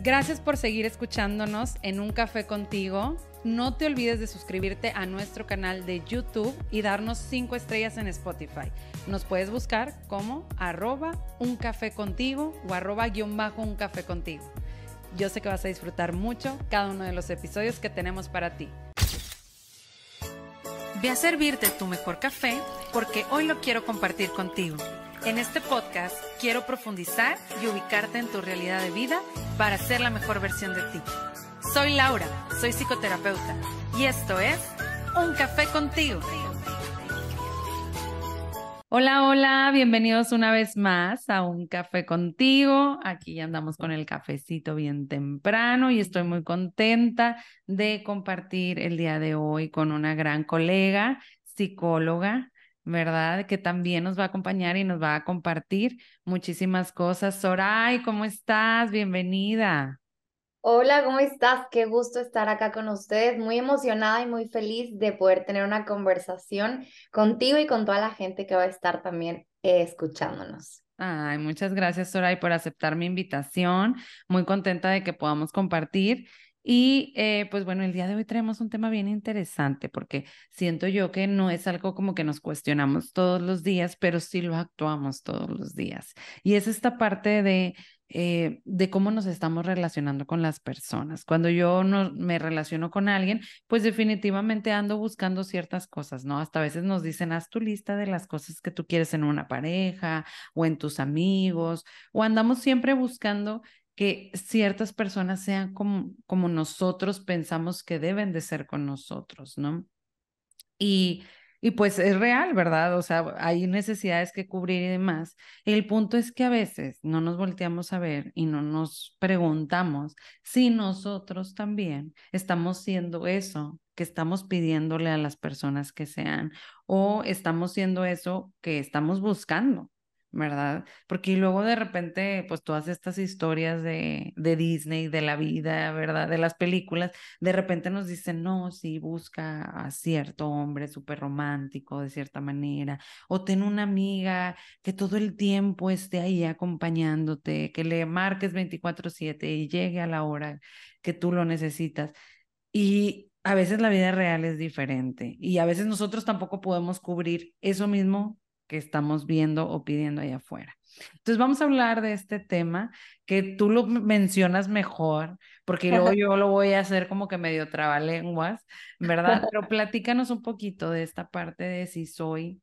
Gracias por seguir escuchándonos en Un Café contigo. No te olvides de suscribirte a nuestro canal de YouTube y darnos 5 estrellas en Spotify. Nos puedes buscar como arroba un café contigo o arroba guion bajo un café contigo. Yo sé que vas a disfrutar mucho cada uno de los episodios que tenemos para ti. Ve a servirte tu mejor café porque hoy lo quiero compartir contigo. En este podcast quiero profundizar y ubicarte en tu realidad de vida para ser la mejor versión de ti. Soy Laura, soy psicoterapeuta y esto es Un Café contigo. Hola, hola, bienvenidos una vez más a Un Café contigo. Aquí andamos con el cafecito bien temprano y estoy muy contenta de compartir el día de hoy con una gran colega, psicóloga, ¿verdad? Que también nos va a acompañar y nos va a compartir muchísimas cosas. Soray, ¿cómo estás? Bienvenida. Hola, ¿cómo estás? Qué gusto estar acá con ustedes. Muy emocionada y muy feliz de poder tener una conversación contigo y con toda la gente que va a estar también eh, escuchándonos. Ay, muchas gracias, Soray, por aceptar mi invitación. Muy contenta de que podamos compartir. Y eh, pues bueno, el día de hoy traemos un tema bien interesante porque siento yo que no es algo como que nos cuestionamos todos los días, pero sí lo actuamos todos los días. Y es esta parte de eh, de cómo nos estamos relacionando con las personas. Cuando yo no, me relaciono con alguien, pues definitivamente ando buscando ciertas cosas, ¿no? Hasta a veces nos dicen, haz tu lista de las cosas que tú quieres en una pareja o en tus amigos, o andamos siempre buscando que ciertas personas sean como, como nosotros pensamos que deben de ser con nosotros, ¿no? Y y pues es real, ¿verdad? O sea, hay necesidades que cubrir y demás. El punto es que a veces no nos volteamos a ver y no nos preguntamos si nosotros también estamos siendo eso que estamos pidiéndole a las personas que sean o estamos siendo eso que estamos buscando. ¿Verdad? Porque luego de repente, pues todas estas historias de, de Disney, de la vida, ¿verdad? De las películas, de repente nos dicen, no, sí, busca a cierto hombre súper romántico de cierta manera, o ten una amiga que todo el tiempo esté ahí acompañándote, que le marques 24/7 y llegue a la hora que tú lo necesitas. Y a veces la vida real es diferente y a veces nosotros tampoco podemos cubrir eso mismo que estamos viendo o pidiendo allá afuera. Entonces vamos a hablar de este tema que tú lo mencionas mejor, porque luego yo lo voy a hacer como que medio trabalenguas, ¿verdad? Pero platícanos un poquito de esta parte de si soy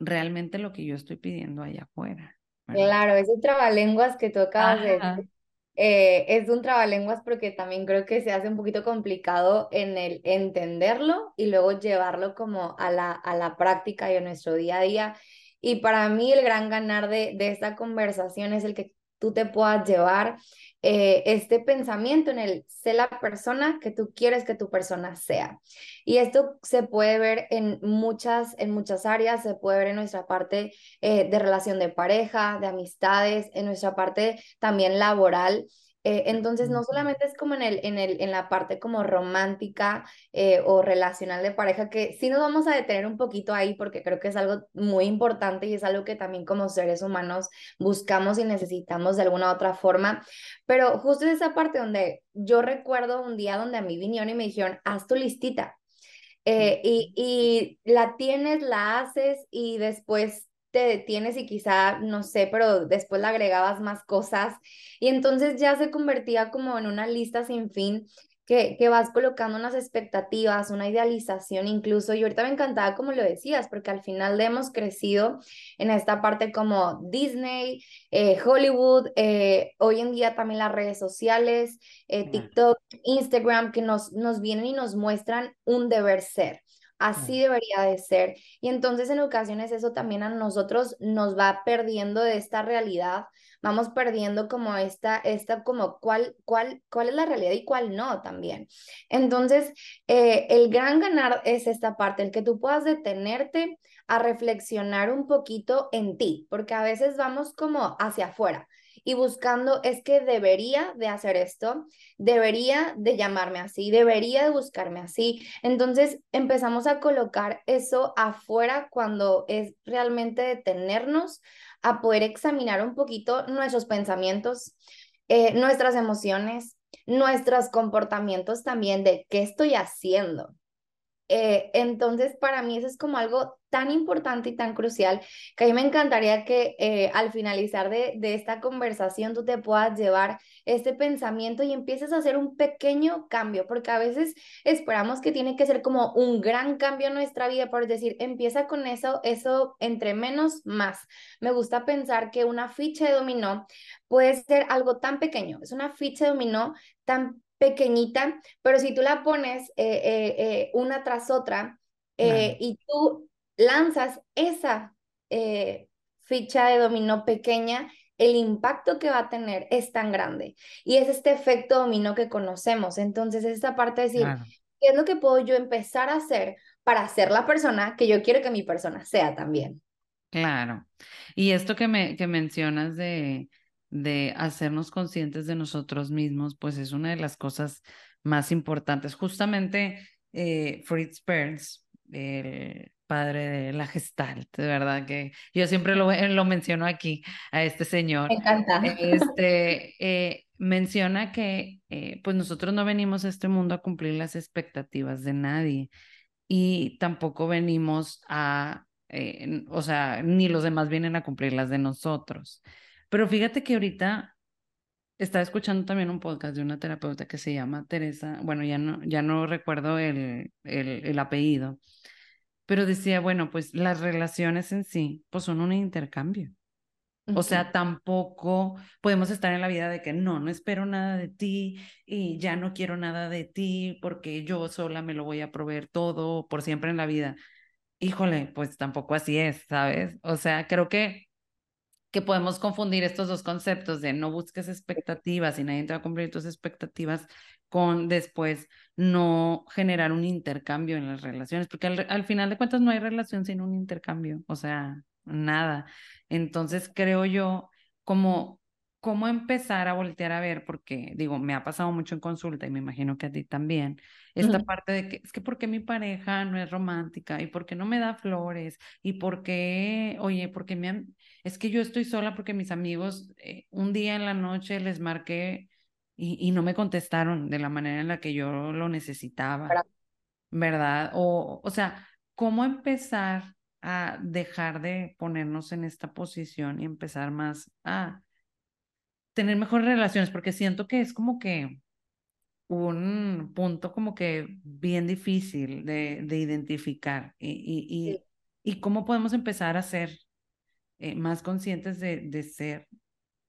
realmente lo que yo estoy pidiendo allá afuera. Claro, ese trabalenguas que tú acabas de eh, es un trabalenguas porque también creo que se hace un poquito complicado en el entenderlo y luego llevarlo como a la, a la práctica y a nuestro día a día. Y para mí el gran ganar de, de esta conversación es el que tú te puedas llevar eh, este pensamiento en el sé la persona que tú quieres que tu persona sea. Y esto se puede ver en muchas, en muchas áreas, se puede ver en nuestra parte eh, de relación de pareja, de amistades, en nuestra parte también laboral. Eh, entonces, no solamente es como en, el, en, el, en la parte como romántica eh, o relacional de pareja, que sí nos vamos a detener un poquito ahí porque creo que es algo muy importante y es algo que también como seres humanos buscamos y necesitamos de alguna otra forma. Pero justo esa parte donde yo recuerdo un día donde a mí vinieron y me dijeron, haz tu listita. Eh, y, y la tienes, la haces y después te detienes y quizá, no sé, pero después le agregabas más cosas. Y entonces ya se convertía como en una lista sin fin que, que, vas colocando unas expectativas, una idealización incluso, y ahorita me encantaba como lo decías, porque al final hemos crecido en esta parte como Disney, eh, Hollywood, eh, hoy en día también las redes sociales, eh, TikTok, Instagram, que nos, nos vienen y nos muestran un deber ser. Así debería de ser. Y entonces en ocasiones eso también a nosotros nos va perdiendo de esta realidad, vamos perdiendo como esta, esta como cuál, cuál, cuál es la realidad y cuál no también. Entonces, eh, el gran ganar es esta parte, el que tú puedas detenerte a reflexionar un poquito en ti, porque a veces vamos como hacia afuera y buscando es que debería de hacer esto, debería de llamarme así, debería de buscarme así. Entonces empezamos a colocar eso afuera cuando es realmente detenernos a poder examinar un poquito nuestros pensamientos, eh, nuestras emociones, nuestros comportamientos también de qué estoy haciendo. Eh, entonces, para mí eso es como algo tan importante y tan crucial que a mí me encantaría que eh, al finalizar de, de, esta conversación tú te puedas llevar este pensamiento y empieces a hacer un pequeño cambio, porque a veces esperamos que tiene que ser como un gran cambio en nuestra vida, por decir, empieza con eso, eso entre menos más. Me gusta pensar que una ficha de dominó puede ser algo tan pequeño, es una ficha de dominó tan pequeñita, pero si tú la pones eh, eh, eh, una tras otra y tú lanzas esa ficha de dominó pequeña, el impacto que va a tener es tan grande. Y es este efecto dominó que conocemos. Entonces, esta parte de decir, ¿qué es lo que puedo yo empezar a hacer para ser la persona que yo quiero que mi persona sea también? Claro. Y esto que, me, que mencionas de, de hacernos conscientes de nosotros mismos, pues es una de las cosas más importantes. Justamente eh, Fritz Perls, el padre de la Gestalt, de verdad que yo siempre lo, lo menciono aquí a este señor. Me encanta. Este, eh, menciona que eh, pues nosotros no venimos a este mundo a cumplir las expectativas de nadie y tampoco venimos a, o sea, ni los demás vienen a cumplir las de nosotros. Pero fíjate que ahorita estaba escuchando también un podcast de una terapeuta que se llama Teresa, bueno, ya no, ya no recuerdo el, el, apellido, pero decía, bueno, pues las relaciones en sí, pues son un intercambio. O sea, tampoco podemos estar en la vida de que no, no espero nada de ti y ya no quiero nada de ti porque yo sola me lo voy a proveer todo por siempre en la vida. Híjole, pues tampoco así es, ¿sabes? O sea, creo que que podemos confundir estos dos conceptos de no busques expectativas y nadie te va a cumplir tus expectativas con después no generar un intercambio en las relaciones, porque al, final de cuentas no hay relación sin un intercambio, o sea, nada. Entonces creo yo como cómo empezar a voltear a ver, porque digo, me ha pasado mucho en consulta y me imagino que a ti también, esta parte de que es que porque mi pareja no es romántica y porque no me da flores y porque, oye, porque me es que yo estoy sola porque mis amigos eh, un día en la noche les marqué y, y, no me contestaron de la manera en la que yo lo necesitaba, ¿verdad? O, o sea, ¿cómo empezar a dejar de ponernos en esta posición y empezar más a tener mejores relaciones, porque siento que es como que un punto como que bien difícil de, de identificar y, y, y, cómo podemos empezar a ser eh, más conscientes de, de ser,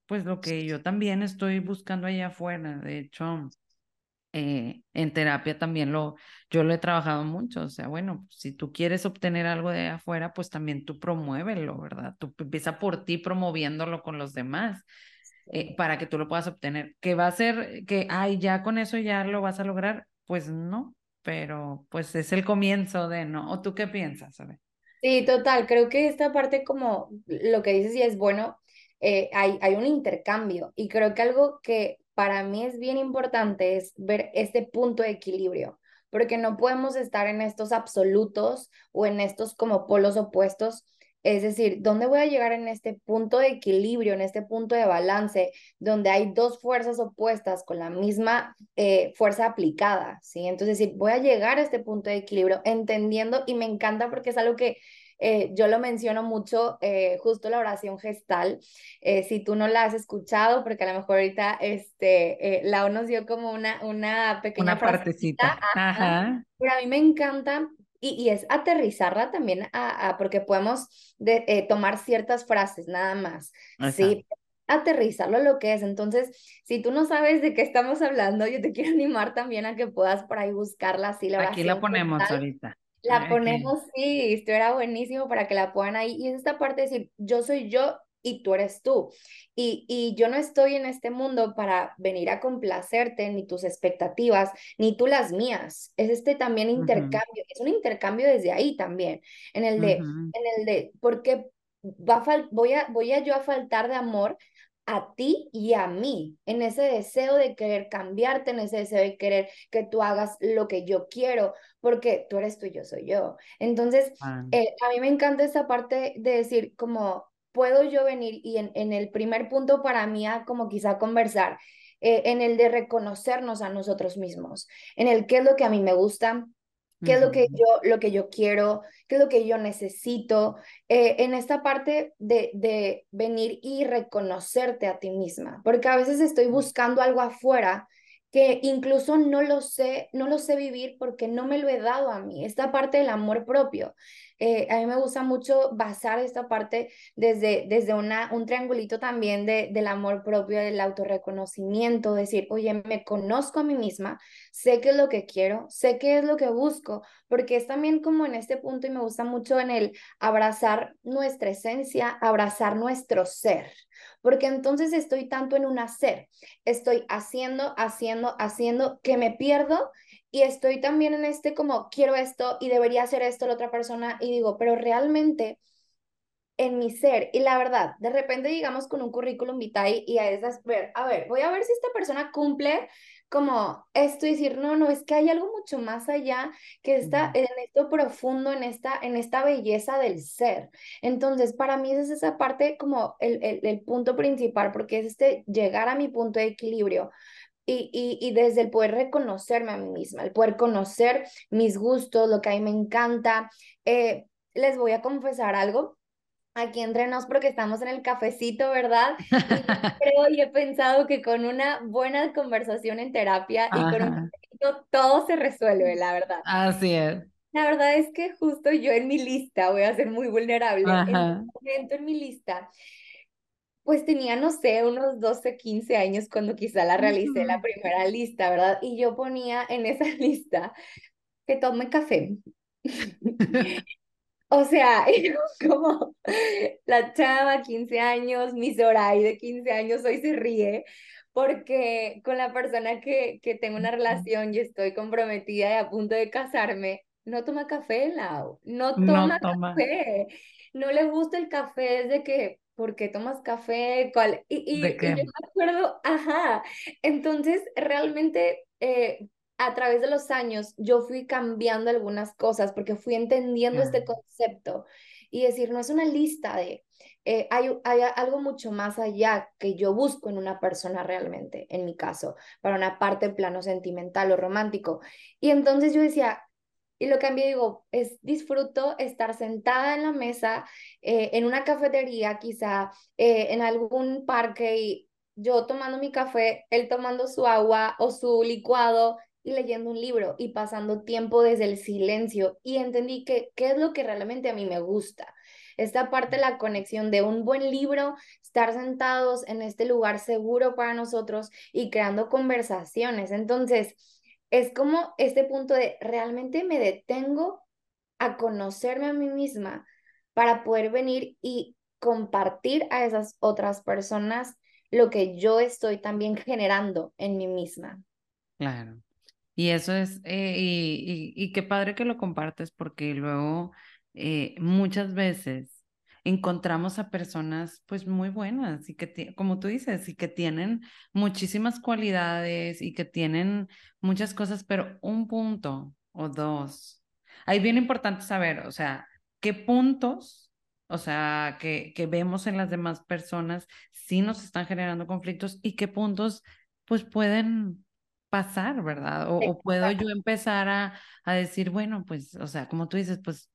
pues lo que yo también estoy buscando allá afuera. De hecho, eh, en terapia también lo, yo lo he trabajado mucho. O sea, bueno, si tú quieres obtener algo de afuera, pues también tú promuévelo, ¿verdad? Tú empieza por ti promoviéndolo con los demás. Eh, para que tú lo puedas obtener. ¿Que va a ser que, ay, ya con eso ya lo vas a lograr? Pues no, pero pues es el comienzo de, ¿no? ¿O tú qué piensas? Sí, total, creo que esta parte como lo que dices y es bueno, eh, hay, hay un intercambio y creo que algo que para mí es bien importante es ver este punto de equilibrio, porque no podemos estar en estos absolutos o en estos como polos opuestos es decir, ¿dónde voy a llegar en este punto de equilibrio, en este punto de balance, donde hay dos fuerzas opuestas con la misma eh, fuerza aplicada? ¿sí? Entonces, decir, voy a llegar a este punto de equilibrio entendiendo y me encanta porque es algo que eh, yo lo menciono mucho, eh, justo la oración gestal. si tú no la has escuchado, porque a lo mejor ahorita este, la nos dio como una, una pequeña una partecita. Ajá. Pero a mí me encanta y, es aterrizarla también a, porque podemos eh, tomar ciertas frases nada más. Sí, aterrizarlo a lo que es. Entonces, si tú no sabes de qué estamos hablando, yo te quiero animar también a que puedas por ahí buscarla así. La Aquí la ponemos ahorita. La ponemos, sí, esto era buenísimo para que la puedan ahí. Y es esta parte de decir, yo soy yo y tú eres tú. Y, y yo no estoy en este mundo para venir a complacerte, ni tus expectativas, ni tú las mías. Es este también intercambio, es un intercambio desde ahí también, en el de, en el de, porque va a voy, a, voy a yo a faltar de amor a ti y a mí, en ese deseo de querer cambiarte, en ese deseo de querer que tú hagas lo que yo quiero, porque tú eres tú y yo soy yo. Entonces, eh, a mí me encanta esa parte de decir como, puedo yo venir y en, en el primer punto para mí a como quizá conversar, eh, en el de reconocernos a nosotros mismos, en el qué es lo que a mí me gusta, qué es lo que yo, lo que yo quiero, qué es lo que yo necesito, eh, en esta parte de, de venir y reconocerte a ti misma, porque a veces estoy buscando algo afuera que incluso no lo sé, no lo sé vivir porque no me lo he dado a mí, esta parte del amor propio. Eh, a mí me gusta mucho basar esta parte desde, desde una, un triangulito también de, del amor propio, del autorreconocimiento, decir, oye, me conozco a mí misma, sé qué es lo que quiero, sé qué es lo que busco, porque es también como en este punto y me gusta mucho en el abrazar nuestra esencia, abrazar nuestro ser, porque entonces estoy tanto en un hacer, estoy haciendo, haciendo, haciendo, que me pierdo y estoy también en este como quiero esto y debería hacer esto la otra persona y digo, pero realmente en mi ser y la verdad, de repente llegamos con un currículum vitae y a esas ver, a ver, voy a ver si esta persona cumple como esto y decir, no, no, es que hay algo mucho más allá que está en esto profundo, en esta, en esta belleza del ser. Entonces, para mí es esa parte como el, el, el punto principal, porque es este llegar a mi punto de equilibrio, y, y, y, desde el poder reconocerme a mí misma, el poder conocer mis gustos, lo que a mí me encanta. Eh, les voy a confesar algo. Aquí entre nos, porque estamos en el cafecito, ¿verdad? Y creo y he pensado que con una buena conversación en terapia y con un cafecito todo se resuelve, la verdad. Así es. La verdad es que justo yo en mi lista, voy a ser muy vulnerable, en un momento en mi lista, pues tenía, no sé, unos 12, 15 años cuando quizá la realicé la primera lista, ¿verdad? Y yo ponía en esa lista que tome café. o sea, como la chava, 15 años, mi Zoray de 15 años hoy se ríe porque con la persona que, que tengo una relación y estoy comprometida y a punto de casarme, no toma café, Lau, no toma, no toma. café, no le gusta el café desde que ¿por qué tomas café? ¿Cuál? Y, y, yo me acuerdo, ajá, entonces realmente eh, a través de los años yo fui cambiando algunas cosas porque fui entendiendo este concepto y decir, no es una lista de, eh, hay, hay algo mucho más allá que yo busco en una persona realmente, en mi caso, para una parte plano sentimental o romántico. Y entonces yo decía, y lo cambié, digo, es disfruto estar sentada en la mesa, eh, en una cafetería, quizá eh, en algún parque y yo tomando mi café, él tomando su agua o su licuado y leyendo un libro y pasando tiempo desde el silencio y entendí que qué es lo que realmente a mí me gusta. Esta parte la conexión de un buen libro, estar sentados en este lugar seguro para nosotros y creando conversaciones. Entonces, es como este punto de realmente me detengo a conocerme a mí misma para poder venir y compartir a esas otras personas lo que yo estoy también generando en mí misma. Claro. Y eso es, eh, y, y, qué padre que lo compartes porque luego eh, muchas veces encontramos a personas pues muy buenas y que, como tú dices, y que tienen muchísimas cualidades y que tienen muchas cosas, pero un punto o dos. Ahí bien importante saber, o sea, qué puntos, o sea, que, que vemos en las demás personas sí nos están generando conflictos y qué puntos pues pueden pasar, ¿verdad? O, o puedo yo empezar a, a decir, bueno, pues, o sea, como tú dices, pues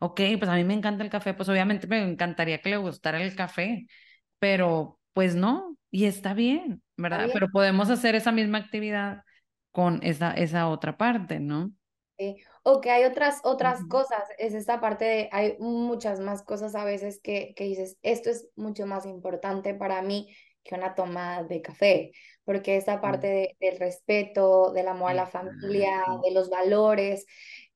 ok, pues a mí me encanta el café, pues obviamente me encantaría que le gustara el café, pero pues no, y está bien, ¿verdad? Pero podemos hacer esa misma actividad con esa, esa otra parte, ¿no? Sí. O que hay otras, otras cosas, es esta parte de, hay muchas más cosas a veces que, que dices, esto es mucho más importante para mí que una toma de café, porque esta parte del respeto, del amor a la familia, de los valores,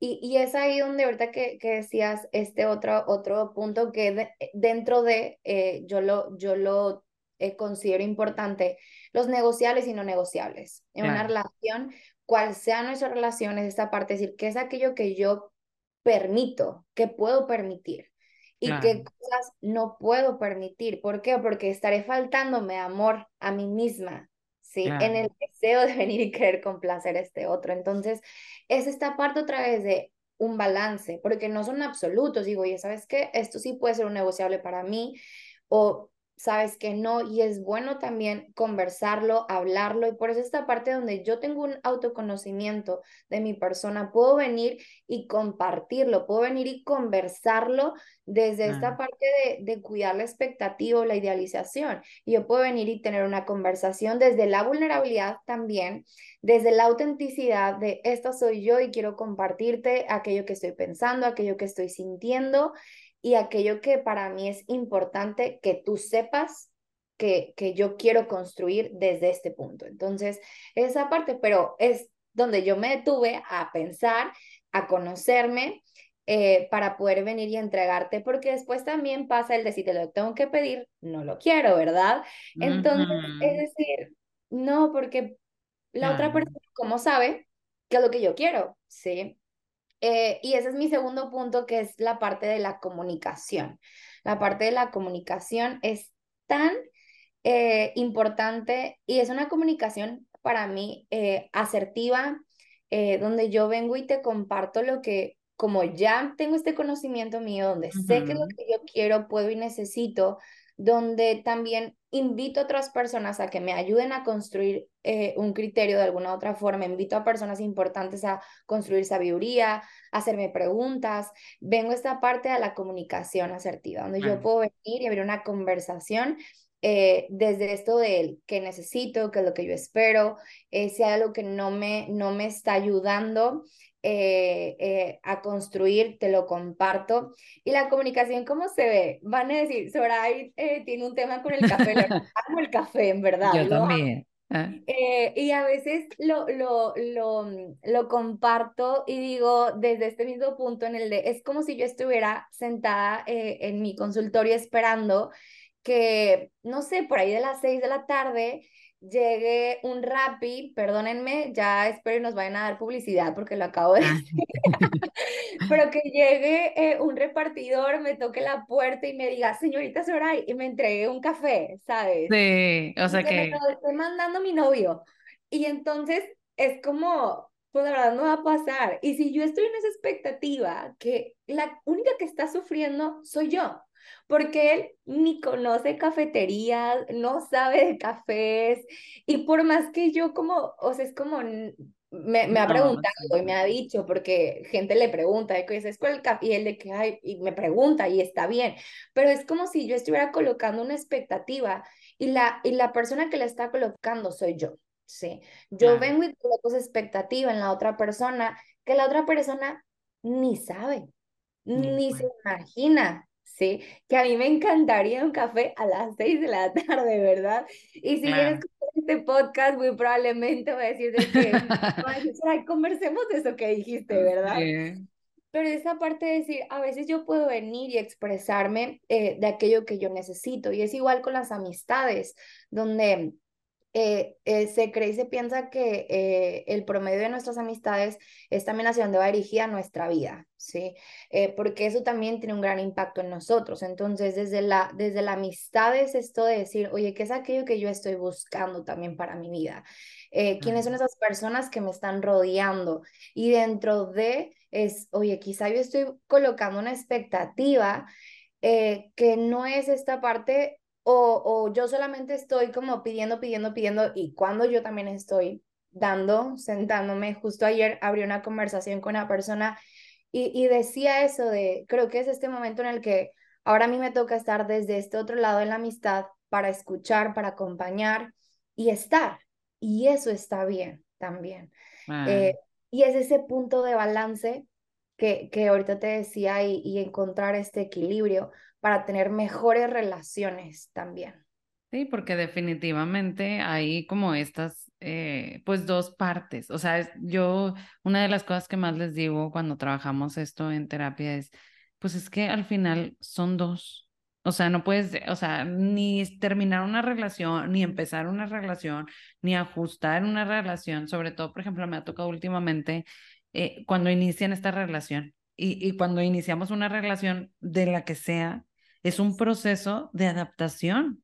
y, y, es ahí donde ahorita que, que decías este otro, otro punto que dentro de, eh, yo lo, yo lo eh, considero importante, los negociables y no negociables. En una relación, cual sea nuestra relación, es esta parte, es decir, qué es aquello que yo permito, que puedo permitir y qué cosas no puedo permitir. ¿Por qué? Porque estaré faltándome amor a mí misma, ¿sí? En el deseo de venir y querer complacer a este otro. Entonces, es esta parte otra vez de un balance, porque no son absolutos. Digo, oye, ¿sabes qué? Esto sí puede ser un negociable para mí, o sabes que no, y es bueno también conversarlo, hablarlo, y por eso esta parte donde yo tengo un autoconocimiento de mi persona, puedo venir y compartirlo, puedo venir y conversarlo desde esta parte de, de cuidar la expectativa o la idealización. Y yo puedo venir y tener una conversación desde la vulnerabilidad también, desde la autenticidad de esto soy yo y quiero compartirte aquello que estoy pensando, aquello que estoy sintiendo y aquello que para mí es importante que tú sepas que, que yo quiero construir desde este punto. Entonces, esa parte, pero es donde yo me detuve a pensar, a conocerme, eh, para poder venir y entregarte, porque después también pasa el de si te lo tengo que pedir, no lo quiero, ¿verdad? Entonces, es decir, no, porque la otra persona, ¿cómo sabe qué es lo que yo quiero? ¿Sí? Eh, y ese es mi segundo punto, que es la parte de la comunicación. La parte de la comunicación es tan eh, importante y es una comunicación para mí eh, asertiva, donde yo vengo y te comparto lo que, como ya tengo este conocimiento mío, donde sé que lo que yo quiero, puedo y necesito, donde también invito a otras personas a que me ayuden a construir eh, un criterio de alguna otra forma, invito a personas importantes a construir sabiduría, a hacerme preguntas. Vengo a esta parte de la comunicación asertiva, donde yo puedo venir y abrir una conversación eh, desde esto de qué necesito, qué es lo que yo espero, eh, si hay algo que no me, no me está ayudando, eh, eh, a construir, te lo comparto. Y la comunicación, ¿cómo se ve? Van a decir, Soraya eh, tiene un tema con el café, amo el café, en verdad. Yo también. Ah. y a veces lo, lo, lo, lo comparto y digo desde este mismo punto en el de, es como si yo estuviera sentada en mi consultorio esperando que, no sé, por ahí de las seis de la tarde, llegue un Rappi, perdónenme, ya espero y nos vayan a dar publicidad porque lo acabo de ah. decir, pero que llegue eh, un repartidor, me toque la puerta y me diga, señorita Soray, y me entregue un café, ¿sabes? Sí, o sea que... Me lo estoy mandando mi novio. Y entonces es como, pues la verdad no va a pasar. Y si yo estoy en esa expectativa, que la única que está sufriendo soy yo porque él ni conoce cafeterías, no sabe de cafés, y por más que yo como, o sea, es como, me, me ha preguntado y me ha dicho, porque gente le pregunta, que es el café, y él de que, ay, y me pregunta, y está bien, pero es como si yo estuviera colocando una expectativa, y la, y la persona que la está colocando soy yo, ¿sí? Yo vengo y coloco esa expectativa en la otra persona, que la otra persona ni sabe, ni se imagina, ¿sí? Que a mí me encantaría un café a las seis de la tarde, ¿verdad? Y si quieres este podcast, muy probablemente voy a decir de que, Ay, conversemos de eso que dijiste, ¿verdad? Pero esa parte de decir, a veces yo puedo venir y expresarme eh, de aquello que yo necesito. Y es igual con las amistades, donde eh, eh, se cree y se piensa que eh, el promedio de nuestras amistades es también hacia donde va dirigida nuestra vida, ¿sí? porque eso también tiene un gran impacto en nosotros. Entonces, desde la, desde la amistad es esto de decir, oye, ¿qué es aquello que yo estoy buscando también para mi vida? ¿Quiénes son esas personas que me están rodeando? Y dentro de es, oye, quizá yo estoy colocando una expectativa que no es esta parte o, o yo solamente estoy como pidiendo, pidiendo, pidiendo y cuando yo también estoy dando, sentándome, justo ayer abrí una conversación con una persona y, y decía eso de, creo que es este momento en el que ahora a mí me toca estar desde este otro lado de la amistad para escuchar, para acompañar y estar. Y eso está bien también. Eh, y es ese punto de balance que, que ahorita te decía y, y encontrar este equilibrio para tener mejores relaciones también. Sí, porque definitivamente hay como estas, eh, pues dos partes. O sea, yo, una de las cosas que más les digo cuando trabajamos esto en terapia es, pues es que al final son dos. O sea, no puedes, o sea, ni terminar una relación, ni empezar una relación, ni ajustar una relación. Sobre todo, por ejemplo, me ha tocado últimamente eh, cuando inician esta relación y, y cuando iniciamos una relación de la que sea, es un proceso de adaptación,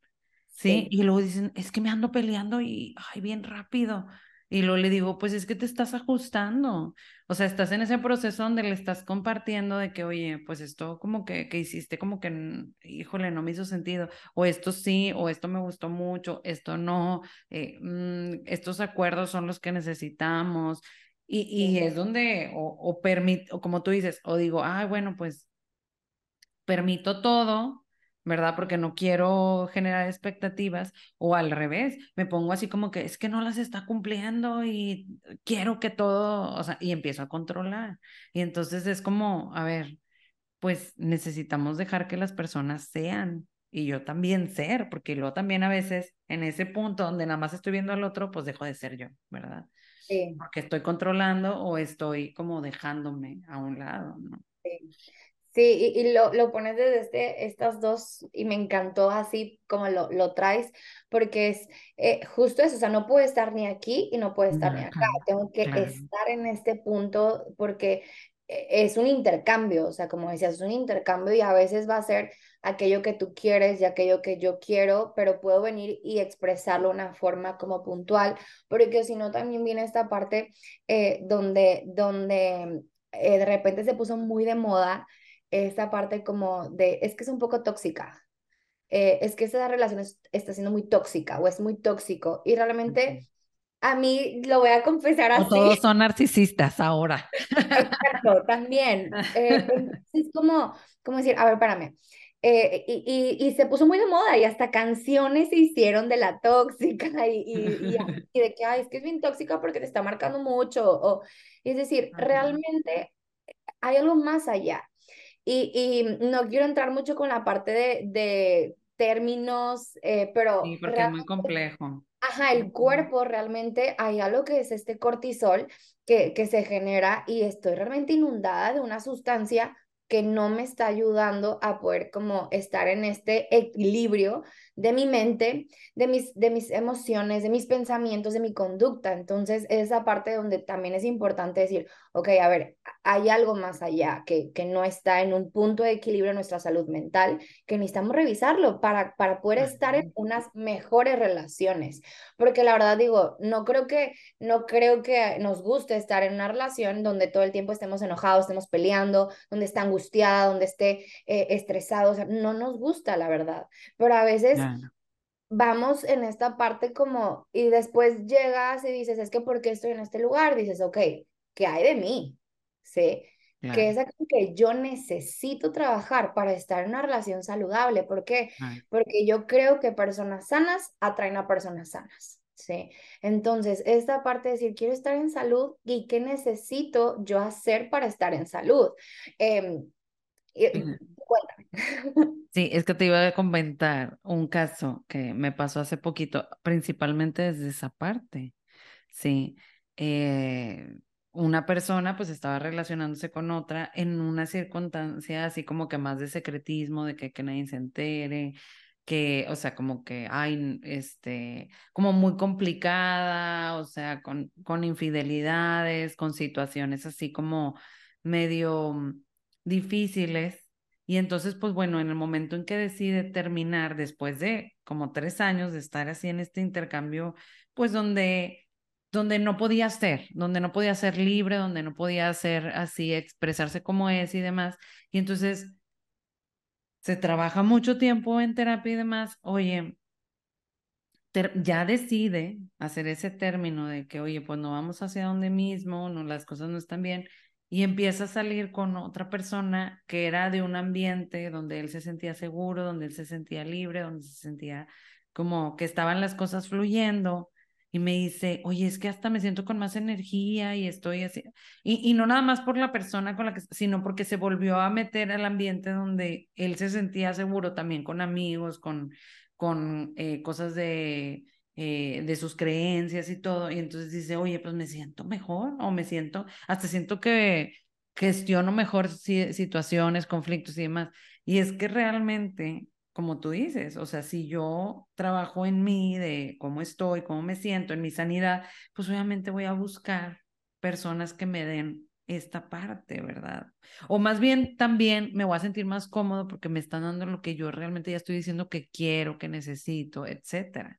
¿sí? Y luego dicen, es que me ando peleando y, ay, bien rápido. Y luego le digo, pues es que te estás ajustando. O sea, estás en ese proceso donde le estás compartiendo de que, oye, pues esto como que, que hiciste como que, híjole, no me hizo sentido. O esto sí, o esto me gustó mucho, esto no. Eh, mm, estos acuerdos son los que necesitamos. Y, y es donde, o, o permito, o como tú dices, o digo, ah, bueno, pues permito todo, ¿verdad? Porque no quiero generar expectativas o al revés, me pongo así como que es que no las está cumpliendo y quiero que todo, o sea, y empiezo a controlar. Y entonces es como, a ver, pues necesitamos dejar que las personas sean y yo también ser, porque luego también a veces en ese punto donde nada más estoy viendo al otro, pues dejo de ser yo, ¿verdad? Sí. Porque estoy controlando o estoy como dejándome a un lado, ¿no? Sí. Sí, y, lo, lo, pones desde este, estas dos y me encantó así como lo, lo traes, porque es eh, justo eso, o sea, no puedo estar ni aquí y no puedo estar ni acá, tengo que estar en este punto porque eh, es un intercambio, o sea, como decías, es un intercambio y a veces va a ser aquello que tú quieres y aquello que yo quiero, pero puedo venir y expresarlo de una forma como puntual, porque si no también viene esta parte eh, donde, donde de repente se puso muy de moda esta parte como de, es que es un poco tóxica, eh, es que esa relación está siendo muy tóxica o es muy tóxico y realmente a mí lo voy a confesar así. todos son narcisistas ahora. Exacto, también. Eh, es como, como decir, a ver, espérame. Eh, y, y, se puso muy de moda y hasta canciones se hicieron de la tóxica y, y, y de que, ay, es que es bien tóxica porque te está marcando mucho. O, es decir, realmente hay algo más allá. Y, y no quiero entrar mucho con la parte de, de términos, eh, pero... Sí, porque es muy complejo. Ajá, el cuerpo realmente hay algo que es este cortisol que, que se genera y estoy realmente inundada de una sustancia que no me está ayudando a poder como estar en este equilibrio de mi mente, de mis, de mis emociones, de mis pensamientos, de mi conducta. Entonces, esa parte donde también es importante decir, ok, a ver, hay algo más allá que, que no está en un punto de equilibrio en nuestra salud mental, que necesitamos revisarlo para, para poder estar en unas mejores relaciones. Porque la verdad digo, no creo que, no creo que nos guste estar en una relación donde todo el tiempo estemos enojados, estemos peleando, donde está angustiada, donde esté eh, estresado. O sea, no nos gusta, la verdad. Pero a veces vamos en esta parte como, y después llegas y dices, es que ¿por qué estoy en este lugar? Dices, ok, ¿qué hay de mí? ¿Sí? Que es algo que yo necesito trabajar para estar en una relación saludable. ¿Por qué? Porque yo creo que personas sanas atraen a personas sanas. ¿sí? Entonces, esta parte de decir, quiero estar en salud y qué necesito yo hacer para estar en salud. Eh, Sí, es que te iba a comentar un caso que me pasó hace poquito, principalmente desde esa parte. Sí, eh, una persona pues estaba relacionándose con otra en una circunstancia así como que más de secretismo, de que, que nadie se entere, que, o sea, como que hay, este, como muy complicada, o sea, con, con infidelidades, con situaciones así como medio mm, difíciles y entonces, pues bueno, en el momento en que decide terminar, después de como tres años de estar así en este intercambio, pues donde, donde no podía ser, donde no podía ser libre, donde no podía ser así, expresarse como es y demás. Y entonces se trabaja mucho tiempo en terapia y demás. Oye, ya decide hacer ese término de que, oye, pues no vamos hacia donde mismo, no, las cosas no están bien y empieza a salir con otra persona que era de un ambiente donde él se sentía seguro, donde él se sentía libre, donde se sentía como que estaban las cosas fluyendo y me dice, oye, es que hasta me siento con más energía y estoy así. Y, y no nada más por la persona con la que, sino porque se volvió a meter al ambiente donde él se sentía seguro también con amigos, con, con eh, cosas de eh, de sus creencias y todo, y entonces dice, oye, pues me siento mejor o me siento, hasta siento que gestiono mejor situaciones, conflictos y demás. Y es que realmente, como tú dices, o sea, si yo trabajo en mí, de cómo estoy, cómo me siento, en mi sanidad, pues obviamente voy a buscar personas que me den esta parte, ¿verdad? O más bien también me voy a sentir más cómodo porque me están dando lo que yo realmente ya estoy diciendo que quiero, que necesito, etcétera.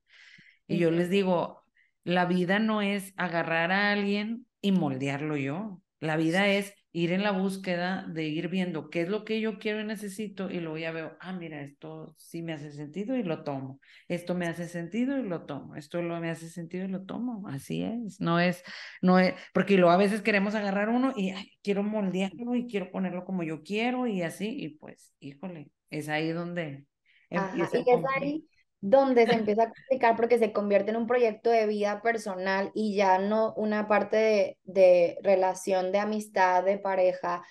Y yo les digo, la vida no es agarrar a alguien y moldearlo yo. La vida es ir en la búsqueda de ir viendo qué es lo que yo quiero y necesito y luego ya veo, ah, mira, esto sí me hace sentido y lo tomo. Esto me hace sentido y lo tomo. Esto lo me hace sentido y lo tomo. Así es. No es, no es, porque luego a veces queremos agarrar uno y quiero moldearlo y quiero ponerlo como yo quiero y así, y pues, híjole, es ahí donde empieza. y es ahí donde se empieza a complicar porque se convierte en un proyecto de vida personal y ya no una parte de, relación de amistad, de pareja,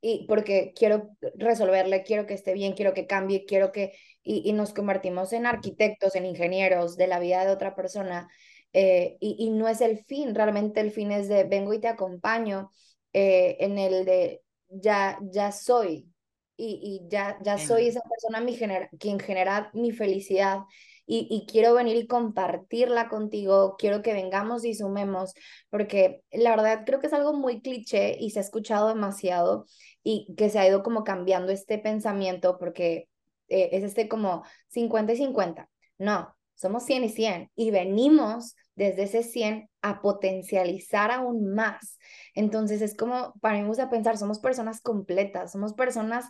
y porque quiero resolverle, quiero que esté bien, quiero que cambie, quiero que, y, nos convertimos en arquitectos, en ingenieros de la vida de otra persona, eh, y, no es el fin, realmente el fin es de vengo y te acompaño eh, en el de ya, ya soy, y, ya, ya soy esa persona mi quien genera mi felicidad y, y, quiero venir y compartirla contigo, quiero que vengamos y sumemos, porque la verdad creo que es algo muy cliché y se ha escuchado demasiado y que se ha ido como cambiando este pensamiento porque eh, es este como 50 y 50. No, somos 100 y 100 y venimos desde ese 100 a potencializar aún más. Entonces es como, para mí me gusta pensar, somos personas completas, somos personas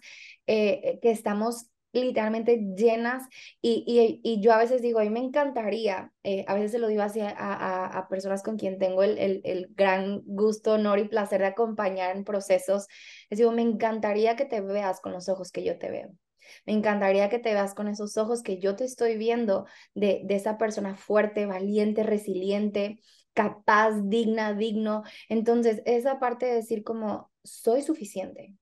eh, que estamos literalmente llenas y, y, yo a veces digo, a mí me encantaría, eh, a veces se lo digo así a, a, personas con quien tengo el, el, el, gran gusto, honor y placer de acompañar en procesos, les digo, me encantaría que te veas con los ojos que yo te veo. Me encantaría que te veas con esos ojos que yo te estoy viendo de, de esa persona fuerte, valiente, resiliente, capaz, digna, digno. Entonces, esa parte de decir como, soy suficiente.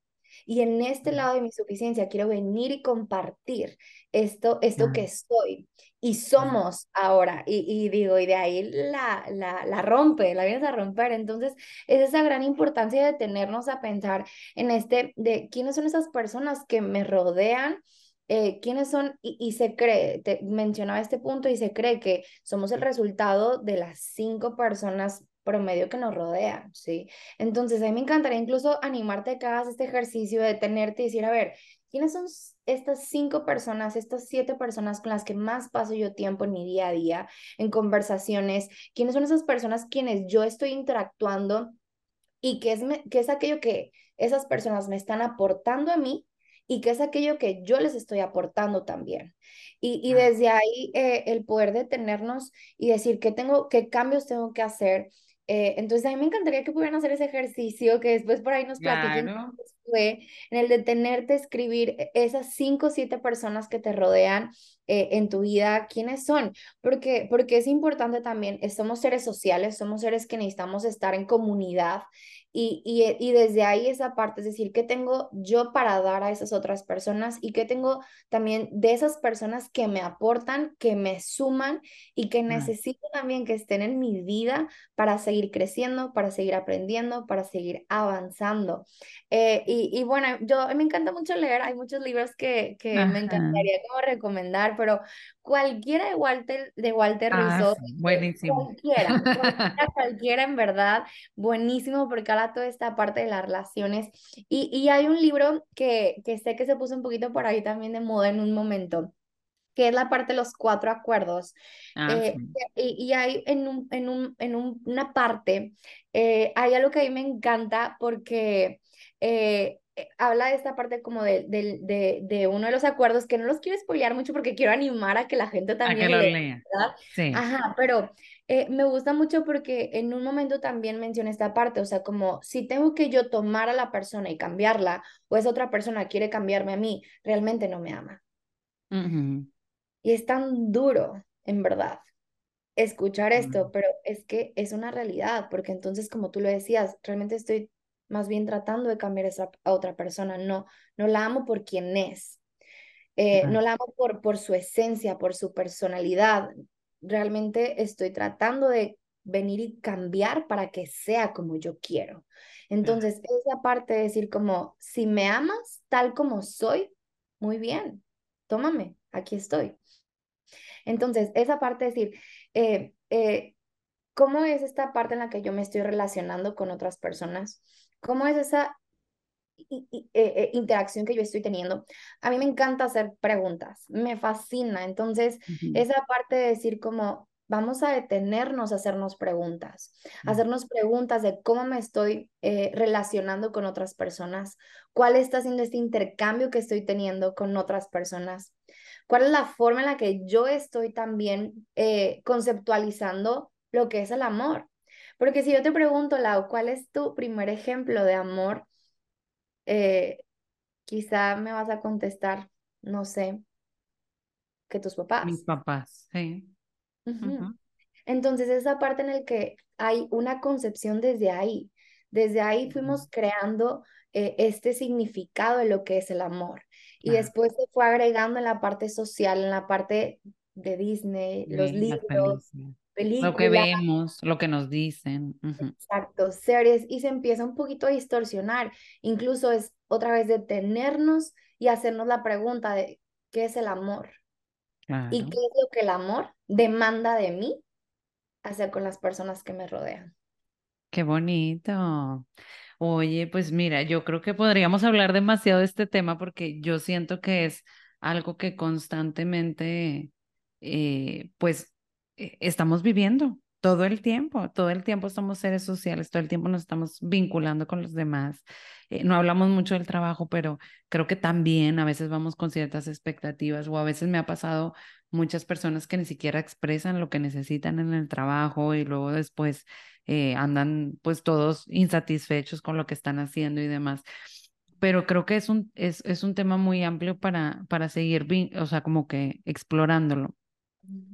Y en este lado de mi suficiencia quiero venir y compartir esto, esto que soy. Y somos ahora. Y, digo, y de ahí la, la, la rompe, la vienes a romper. Entonces, es esa gran importancia de tenernos a pensar en este, de quiénes son esas personas que me rodean eh, quiénes son, y, se cree, te mencionaba este punto, y se cree que somos el resultado de las cinco personas promedio que nos rodean, ¿sí? Entonces, a mí me encantaría incluso animarte a que hagas este ejercicio de tenerte y decir, a ver, ¿quiénes son estas cinco personas, estas siete personas con las que más paso yo tiempo en mi día a día, en conversaciones? ¿Quiénes son esas personas quienes yo estoy interactuando y qué es, qué es aquello que esas personas me están aportando a mí y que es aquello que yo les estoy aportando también. Y, y desde ahí eh, el poder detenernos y decir qué tengo, qué cambios tengo que hacer. Eh, entonces a mí me encantaría que pudieran hacer ese ejercicio, que después por ahí nos platiquen fue, en el detenerte, escribir e, esas cinco o siete personas que te rodean eh, en tu vida, quiénes son, porque, porque es importante también, somos seres sociales, somos seres que necesitamos estar en comunidad y, y, y, desde ahí esa parte, es decir, ¿qué tengo yo para dar a esas otras personas? Y qué tengo también de esas personas que me aportan, que me suman y que necesito también que estén en mi vida para seguir creciendo, para seguir aprendiendo, para seguir avanzando. Eh, y, y, bueno, yo me encanta mucho leer, hay muchos libros que, que me encantaría como recomendar, pero cualquiera de Walter, de Walter ah, buenísimo. Cualquiera, cualquiera, cualquiera, en verdad, buenísimo porque habla toda esta parte de las relaciones. Y, y hay un libro que, que sé que se puso un poquito por ahí también de moda en un momento que es la parte de los cuatro acuerdos. Ah, eh, y, y, hay en, un, en, un, en una parte, eh, hay algo que a mí me encanta porque eh, habla de esta parte como de, de, de, uno de los acuerdos que no los quiero spoilear mucho porque quiero animar a que la gente también a que lea. Sí. Ajá, pero eh, me gusta mucho porque en un momento también menciona esta parte, o sea, como si tengo que yo tomar a la persona y cambiarla, o esa otra persona quiere cambiarme a mí, realmente no me ama. Y es tan duro, en verdad, escuchar esto, pero es que es una realidad, porque entonces, como tú lo decías, realmente estoy más bien tratando de cambiar a otra persona, no, no la amo por quien es, eh, no la amo por, por su esencia, por su personalidad, realmente estoy tratando de venir y cambiar para que sea como yo quiero. Entonces, esa parte de decir como, si me amas tal como soy, muy bien, tómame, aquí estoy. Entonces, esa parte de decir, eh, eh, ¿cómo es esta parte en la que yo me estoy relacionando con otras personas? ¿Cómo es esa eh, eh, interacción que yo estoy teniendo? A mí me encanta hacer preguntas, me fascina. Entonces, esa parte de decir como, vamos a detenernos a hacernos preguntas, Mm. hacernos preguntas de cómo me estoy eh, relacionando con otras personas, cuál está siendo este intercambio que estoy teniendo con otras personas, cuál es la forma en la que yo estoy también eh, conceptualizando lo que es el amor. Porque si yo te pregunto, Lau, ¿cuál es tu primer ejemplo de amor? Eh, quizá me vas a contestar, no sé, que tus papás. Mis papás, sí. Entonces, esa parte en la que hay una concepción desde ahí, desde ahí fuimos creando eh, este significado de lo que es el amor. Y después se fue agregando en la parte social, en la parte de Disney, los libros, películas. Lo que vemos, lo que nos dicen. Exacto, series, y se empieza un poquito a distorsionar. Incluso es otra vez detenernos y hacernos la pregunta de qué es el amor. ¿Y qué es lo que el amor demanda de mí hacer con las personas que me rodean? Qué bonito. Oye, pues mira, yo creo que podríamos hablar demasiado de este tema porque yo siento que es algo que constantemente, eh, pues, estamos viviendo todo el tiempo, todo el tiempo somos seres sociales, todo el tiempo nos estamos vinculando con los demás. Eh, no hablamos mucho del trabajo, pero creo que también a veces vamos con ciertas expectativas o a veces me ha pasado muchas personas que ni siquiera expresan lo que necesitan en el trabajo y luego después eh, andan pues todos insatisfechos con lo que están haciendo y demás. Pero creo que es un, es, es un tema muy amplio para, para seguir, o sea, como que explorándolo.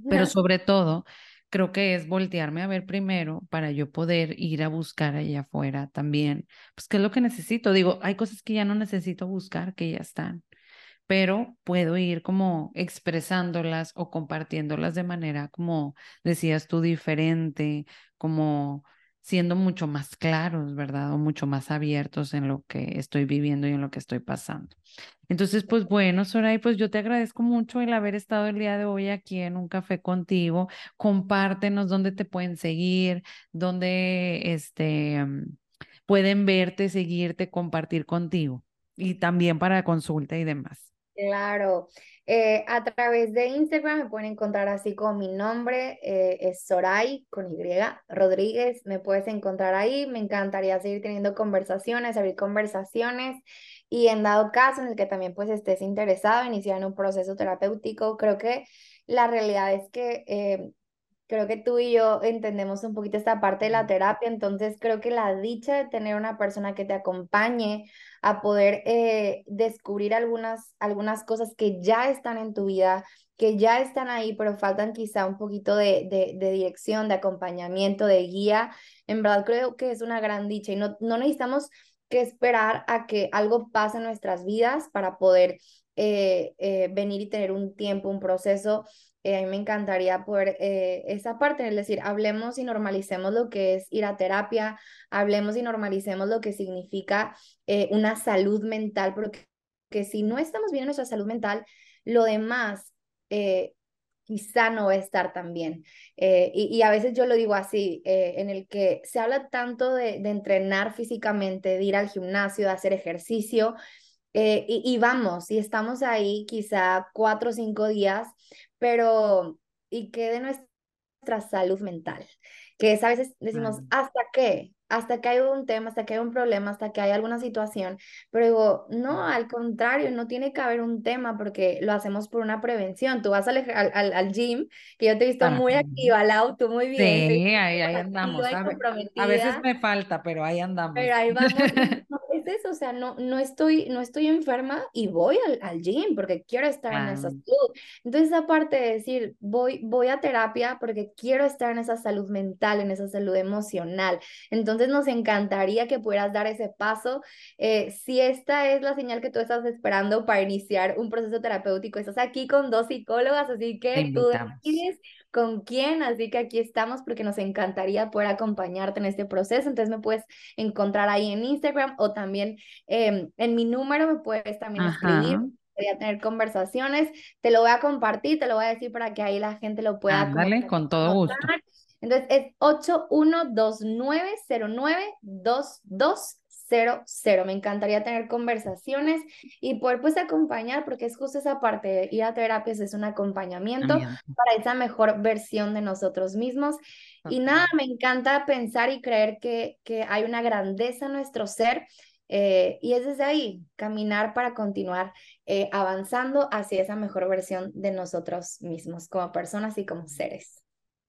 Pero sobre todo, creo que es voltearme a ver primero para yo poder ir a buscar allá afuera también, pues qué es lo que necesito. Digo, hay cosas que ya no necesito buscar, que ya están, pero puedo ir como expresándolas o compartiéndolas de manera, como decías tú, diferente, como siendo mucho más claros, ¿verdad? O mucho más abiertos en lo que estoy viviendo y en lo que estoy pasando. Entonces, pues bueno, Soray, pues yo te agradezco mucho el haber estado el día de hoy aquí en un café contigo. Compártenos dónde te pueden seguir, dónde este, mm, pueden verte, seguirte, compartir contigo y también para consulta y demás. Claro, eh, a través de Instagram me pueden encontrar así con mi nombre, eh, es Soray con Y, Rodríguez, me puedes encontrar ahí, me encantaría seguir teniendo conversaciones, abrir conversaciones. Y en dado caso en el que también pues estés interesado iniciar un proceso terapéutico, creo que la realidad es que eh, creo que tú y yo entendemos un poquito esta parte de la terapia, entonces creo que la dicha de tener una persona que te acompañe a poder eh, descubrir algunas, algunas cosas que ya están en tu vida, que ya están ahí, pero faltan quizá un poquito de, de, de dirección, de acompañamiento, de guía, en verdad creo que es una gran dicha y no, no necesitamos que esperar a que algo pase en nuestras vidas para poder eh, eh, venir y tener un tiempo, un proceso eh, a mí me encantaría poder eh, esa parte, es decir, hablemos y normalicemos lo que es ir a terapia, hablemos y normalicemos lo que significa eh, una salud mental, porque que si no estamos bien en nuestra salud mental, lo demás quizá no va a estar tan bien. Y, y, a veces yo lo digo así, en el que se habla tanto de, de entrenar físicamente, de ir al gimnasio, de hacer ejercicio, y, y, vamos, y estamos ahí quizá cuatro o cinco días, pero ¿y qué de nuestra salud mental? Que es a veces decimos, ¿hasta qué? Hasta que hay un tema, hasta que hay un problema, hasta que hay alguna situación. Pero digo, no, al contrario, no tiene que haber un tema porque lo hacemos por una prevención. Tú vas al, al, al gym, que yo te he visto muy activa, Lau, tú muy bien. Sí, ahí, ahí andamos. A, a, veces me falta, pero ahí andamos. Pero ahí vamos. o sea, no, no, estoy, no estoy enferma y voy al, al gym porque quiero estar en esa salud. Entonces, aparte de decir, voy, voy a terapia porque quiero estar en esa salud mental, en esa salud emocional. Entonces, nos encantaría que pudieras dar ese paso. Eh, si esta es la señal que tú estás esperando para iniciar un proceso terapéutico, estás aquí con dos psicólogas, así que tú decides con quién, así que aquí estamos porque nos encantaría poder acompañarte en este proceso. Entonces me puedes encontrar ahí en Instagram o también em, en mi número me puedes también escribir. Voy a tener conversaciones, te lo voy a compartir, te lo voy a decir para que ahí la gente lo pueda Ándale, con todo gusto. Entonces es 8129092206. Cero, cero. Me encantaría tener conversaciones y poder pues acompañar, porque es justo esa parte de ir a terapias, es un acompañamiento para esa mejor versión de nosotros mismos. Y nada, me encanta pensar y creer que, que hay una grandeza en nuestro ser eh, y es desde ahí, caminar para continuar eh, avanzando hacia esa mejor versión de nosotros mismos como personas y como seres.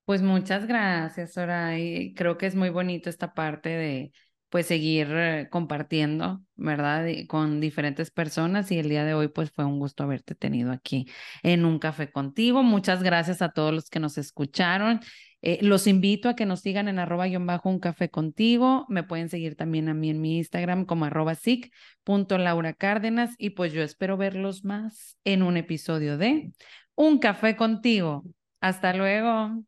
Pues muchas gracias, Soraya. Creo que es muy bonito esta parte de pues seguir eh, compartiendo, ¿verdad? con diferentes personas y el día de hoy pues fue un gusto haberte tenido aquí en un café contigo. Muchas gracias a todos los que nos escucharon. Eh, los invito a que nos sigan en arroba guion bajo un café contigo. Me pueden seguir también a mí en mi Instagram como arroba Laura Cárdenas y pues yo espero verlos más en un episodio de Un café contigo. Hasta luego.